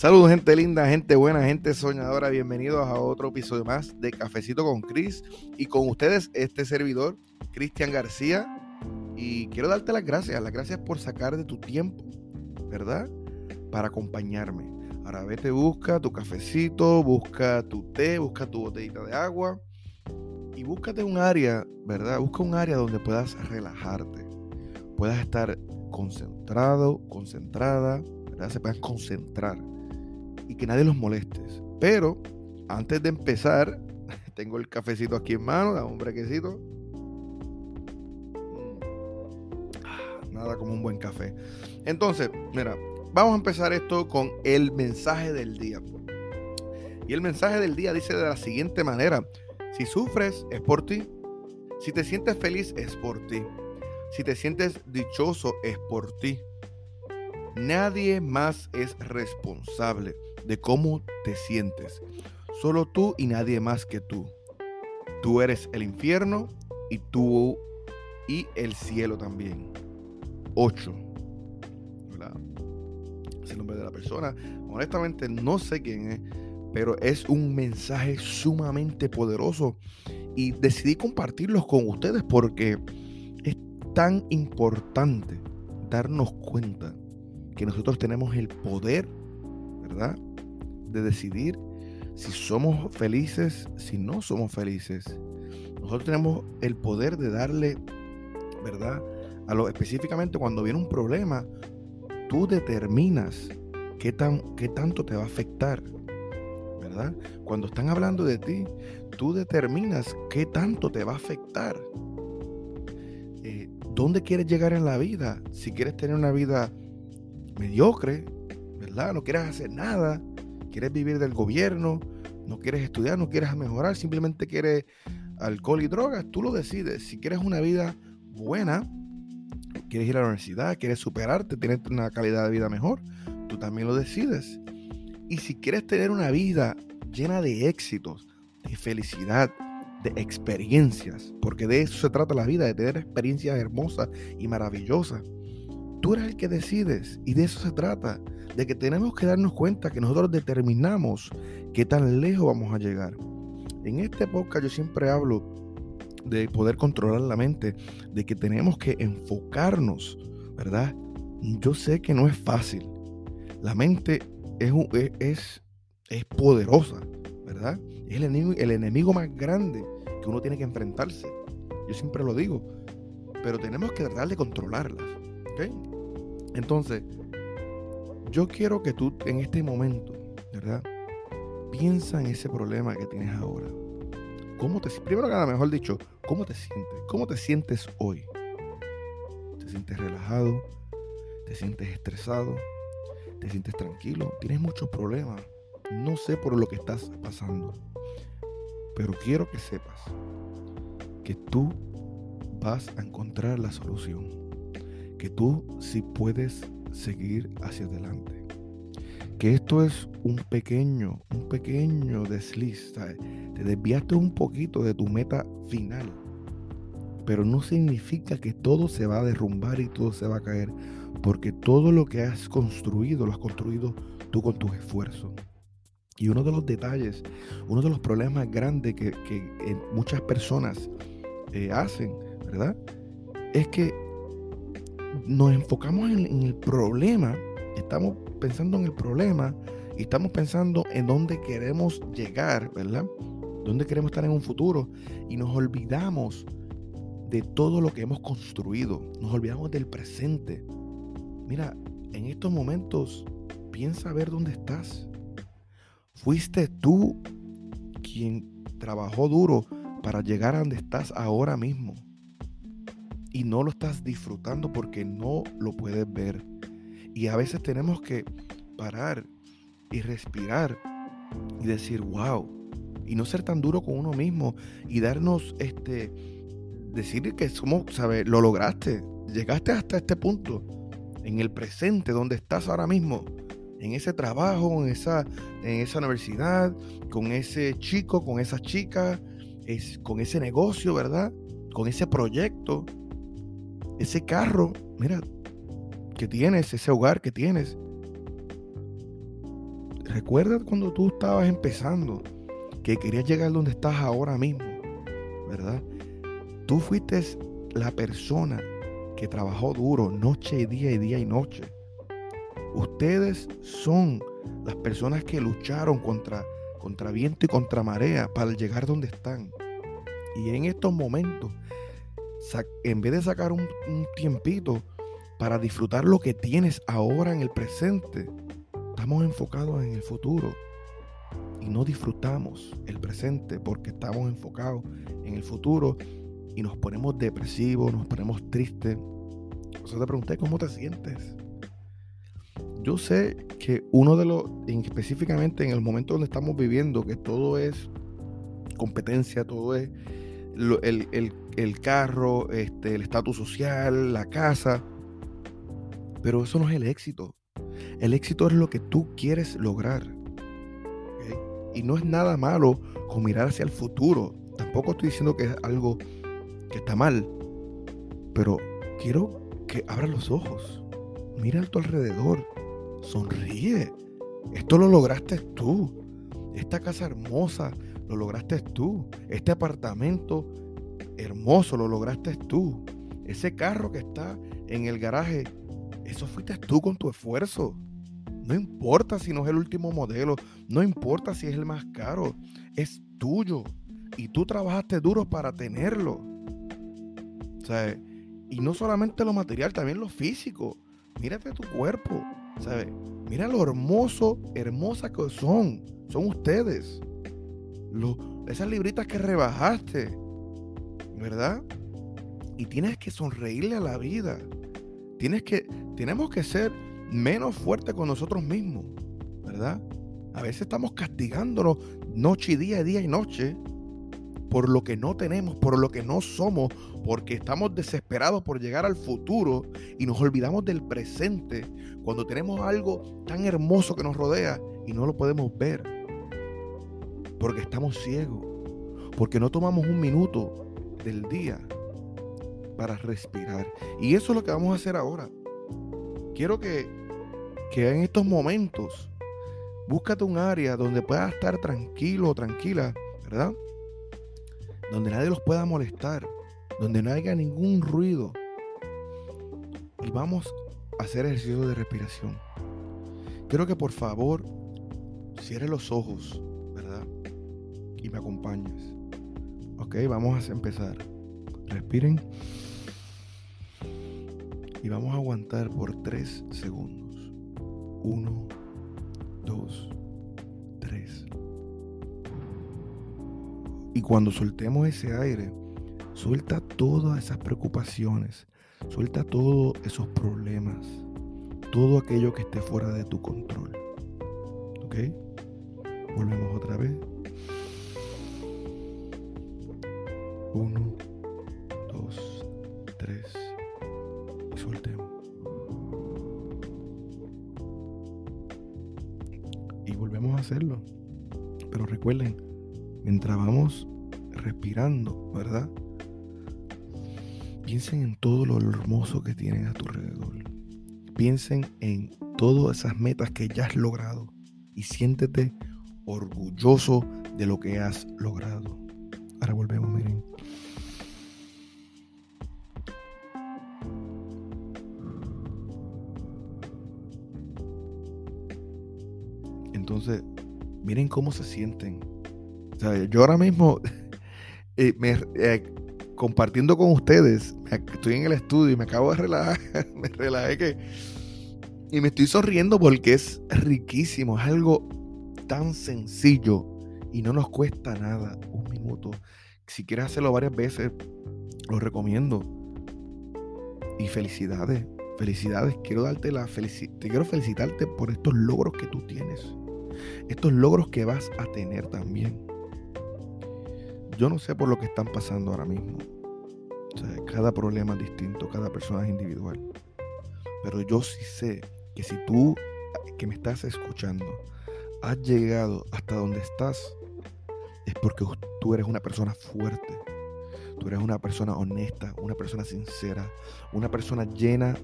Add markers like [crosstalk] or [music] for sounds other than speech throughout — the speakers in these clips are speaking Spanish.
Saludos gente linda, gente buena, gente soñadora. Bienvenidos a otro episodio más de Cafecito con Cris. Y con ustedes este servidor, Cristian García. Y quiero darte las gracias, las gracias por sacar de tu tiempo, ¿verdad? Para acompañarme. Ahora vete, busca tu cafecito, busca tu té, busca tu botellita de agua. Y búscate un área, ¿verdad? Busca un área donde puedas relajarte. Puedas estar concentrado, concentrada, ¿verdad? Se puedan concentrar y que nadie los moleste. Pero antes de empezar, [laughs] tengo el cafecito aquí en mano, da un brequecito. Mm. Nada como un buen café. Entonces, mira, vamos a empezar esto con el mensaje del día. Y el mensaje del día dice de la siguiente manera, si sufres es por ti, si te sientes feliz es por ti, si te sientes dichoso es por ti. Nadie más es responsable de cómo te sientes. Solo tú y nadie más que tú. Tú eres el infierno y tú y el cielo también. 8. Es el nombre de la persona. Honestamente no sé quién es, pero es un mensaje sumamente poderoso y decidí compartirlos con ustedes porque es tan importante darnos cuenta que nosotros tenemos el poder, ¿verdad? De decidir si somos felices, si no somos felices. Nosotros tenemos el poder de darle, ¿verdad? A lo específicamente cuando viene un problema, tú determinas qué, tan, qué tanto te va a afectar, ¿verdad? Cuando están hablando de ti, tú determinas qué tanto te va a afectar. Eh, ¿Dónde quieres llegar en la vida? Si quieres tener una vida mediocre, ¿verdad? No quieres hacer nada, quieres vivir del gobierno, no quieres estudiar, no quieres mejorar, simplemente quieres alcohol y drogas, tú lo decides. Si quieres una vida buena, quieres ir a la universidad, quieres superarte, tienes una calidad de vida mejor, tú también lo decides. Y si quieres tener una vida llena de éxitos, de felicidad, de experiencias, porque de eso se trata la vida, de tener experiencias hermosas y maravillosas. Tú eres el que decides y de eso se trata de que tenemos que darnos cuenta que nosotros determinamos qué tan lejos vamos a llegar. En este podcast yo siempre hablo de poder controlar la mente, de que tenemos que enfocarnos, ¿verdad? Yo sé que no es fácil. La mente es, es, es poderosa, ¿verdad? Es el enemigo, el enemigo más grande que uno tiene que enfrentarse. Yo siempre lo digo. Pero tenemos que tratar de controlarlas. Entonces, yo quiero que tú en este momento, ¿verdad? Piensa en ese problema que tienes ahora. ¿Cómo te, primero que nada, mejor dicho, ¿cómo te sientes? ¿Cómo te sientes hoy? ¿Te sientes relajado? ¿Te sientes estresado? ¿Te sientes tranquilo? ¿Tienes muchos problemas? No sé por lo que estás pasando, pero quiero que sepas que tú vas a encontrar la solución, que tú sí puedes seguir hacia adelante. Que esto es un pequeño, un pequeño desliz. Te desviaste un poquito de tu meta final. Pero no significa que todo se va a derrumbar y todo se va a caer. Porque todo lo que has construido, lo has construido tú con tus esfuerzos. Y uno de los detalles, uno de los problemas grandes que, que muchas personas eh, hacen, ¿verdad? Es que nos enfocamos en, el problema, estamos pensando en el problema y estamos pensando en dónde queremos llegar, ¿verdad? Dónde queremos estar en un futuro y nos olvidamos de todo lo que hemos construido, nos olvidamos del presente. Mira, en estos momentos piensa ver dónde estás. Fuiste tú quien trabajó duro para llegar a donde estás ahora mismo y no lo estás disfrutando porque no lo puedes ver. Y a veces tenemos que parar y respirar y decir, wow, y no ser tan duro con uno mismo y darnos este, decir que somos, ¿sabes? Lo lograste, llegaste hasta este punto, en el presente, donde estás ahora mismo, en ese trabajo, en esa, en esa universidad, con ese chico, con esa chica, es, con ese negocio, ¿verdad? Con ese proyecto ese carro, mira, que tienes, ese hogar que tienes. recuerda cuando tú estabas empezando, que querías llegar donde estás ahora mismo, ¿verdad? Tú fuiste la persona que trabajó duro noche y día y día y noche. Ustedes son las personas que lucharon contra, contra viento y contra marea para llegar donde están. Y en estos momentos, en vez de sacar un, tiempito para disfrutar lo que tienes ahora en el presente, estamos enfocados en el futuro y no disfrutamos el presente porque estamos enfocados en el futuro y nos ponemos depresivos, nos ponemos tristes. O sea, te pregunté cómo te sientes. Yo sé que uno de los, específicamente en el momento donde estamos viviendo, que todo es competencia, todo es el, carro, este, el estatus social, la casa, pero eso no es el éxito. El éxito es lo que tú quieres lograr. Y no es nada malo con mirar hacia el futuro. Tampoco estoy diciendo que es algo que está mal. Pero quiero que abras los ojos. Mira a tu alrededor. Sonríe. Esto lo lograste tú. Esta casa hermosa lo lograste tú. Este apartamento hermoso lo lograste tú. Ese carro que está en el garaje, eso fuiste tú con tu esfuerzo. No importa si no es el último modelo, no importa si es el más caro, es tuyo. Y tú trabajaste duro para tenerlo. y no solamente lo material, también lo físico. Mírate tu cuerpo. Mira lo hermoso, hermosa que son. Son ustedes. Esas libritas que rebajaste. ¿Verdad? Y tienes que sonreírle a la vida. Tienes que, tenemos que ser menos fuertes con nosotros mismos. ¿Verdad? A veces estamos castigándonos noche y día, día y noche por lo que no tenemos, por lo que no somos, porque estamos desesperados por llegar al futuro y nos olvidamos del presente cuando tenemos algo tan hermoso que nos rodea y no lo podemos ver. Porque estamos ciegos, porque no tomamos un minuto del día para respirar. Y eso es lo que vamos a hacer ahora. Quiero que, que en estos momentos búscate un área donde puedas estar tranquilo o tranquila, ¿verdad? donde nadie los pueda molestar, donde no haya ningún ruido. Y vamos a hacer ejercicio de respiración. Quiero que por favor cierre los ojos. Y me acompañes. Ok, vamos a empezar. Respiren. Y vamos a aguantar por tres segundos. Uno, dos, tres. Y cuando soltemos ese aire, suelta todas esas preocupaciones, suelta todos esos problemas, todo aquello que esté fuera de tu control. ¿Ok? Volvemos otra vez. Uno, dos, tres. Y soltemos. Y volvemos a hacerlo. Pero recuerden, mientras vamos respirando, ¿verdad? Piensen en todo lo hermoso que tienen a tu alrededor. Piensen en todas esas metas que ya has logrado y siéntete orgulloso de lo que has logrado. Ahora volvemos, miren. Entonces, miren cómo se sienten yo ahora mismo, [laughs] eh, me, eh, compartiendo con ustedes, estoy en el estudio y me acabo de relajar, [laughs] me relajé que... Y me estoy sonriendo porque es riquísimo, es algo tan sencillo y no nos cuesta nada, un minuto. Si quieres hacerlo varias veces, lo recomiendo. Y felicidades, felicidades. Quiero darte la felicidad, te quiero felicitarte por estos logros que tú tienes. Estos logros que vas a tener también. Yo no sé por lo que están pasando ahora mismo. cada problema es distinto, cada persona es individual. Pero yo sí sé que si tú que me estás escuchando has llegado hasta donde estás, es porque tú eres una persona fuerte. Tú eres una persona honesta, una persona sincera, una persona llena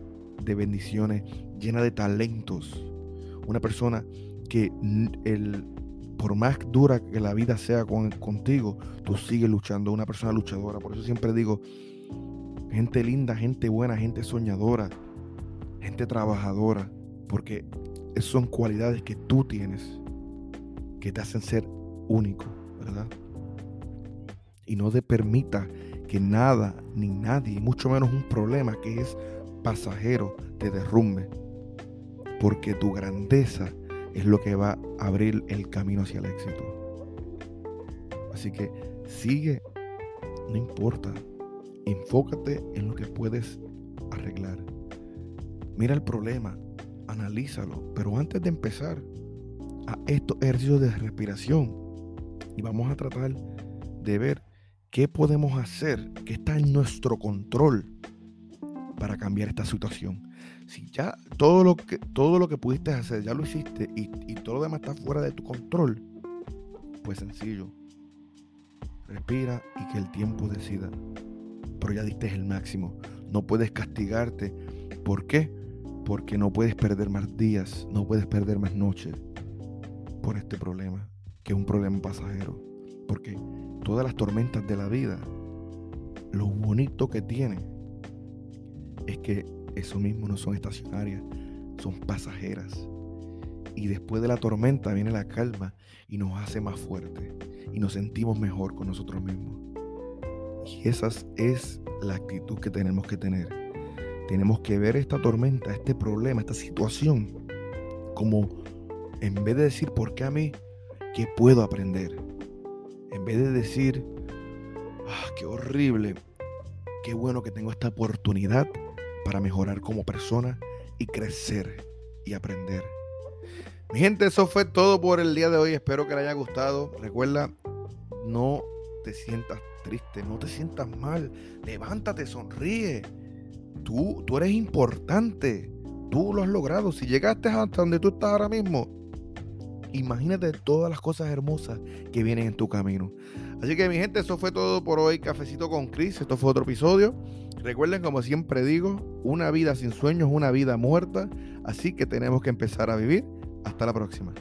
de bendiciones, llena de talentos, una persona que el, por más dura que la vida sea contigo, tú sigues luchando, una persona luchadora. Por eso siempre digo, gente linda, gente buena, gente soñadora, gente trabajadora, porque son cualidades que tú tienes que te hacen ser único, Y no te permita que nada ni nadie, mucho menos un problema que es pasajero, te derrumbe. Porque tu grandeza es lo que va a abrir el camino hacia el éxito. Así que sigue, no importa, enfócate en lo que puedes arreglar. Mira el problema, analízalo, pero antes de empezar a estos ejercicios de respiración, y vamos a tratar de ver qué podemos hacer que está en nuestro control para cambiar esta situación. Si ya todo lo que, todo lo que pudiste hacer, ya lo hiciste y, y todo lo demás está fuera de tu control, pues sencillo. Respira y que el tiempo decida. Pero ya diste el máximo. No puedes castigarte. ¿Por qué? Porque no puedes perder más días, no puedes perder más noches por este problema, que un problema pasajero. Porque todas las tormentas de la vida, lo bonito que tiene es que eso mismo no son estacionarias, son pasajeras. Y después de la tormenta viene la calma y nos hace más fuertes y nos sentimos mejor con nosotros mismos. Y esa es la actitud que tenemos que tener. Tenemos que ver esta tormenta, este problema, esta situación, como en vez de decir, ¿por qué a mí? ¿Qué puedo aprender? En vez de decir, ah, qué horrible, qué bueno que tengo esta oportunidad para mejorar como persona y crecer y aprender. Mi gente, eso fue todo por el día de hoy. Espero que les haya gustado. Recuerda, no te sientas triste, no te sientas mal. Levántate, sonríe. Tú, tú eres importante. Tú lo has logrado. Si llegaste hasta donde tú estás ahora mismo, imagínate todas las cosas hermosas que vienen en tu camino. Así que mi gente, eso fue todo por hoy. Cafecito con Chris. Esto fue otro episodio. Recuerden, como siempre digo, una vida sin sueños es una vida muerta, así que tenemos que empezar a vivir. Hasta la próxima.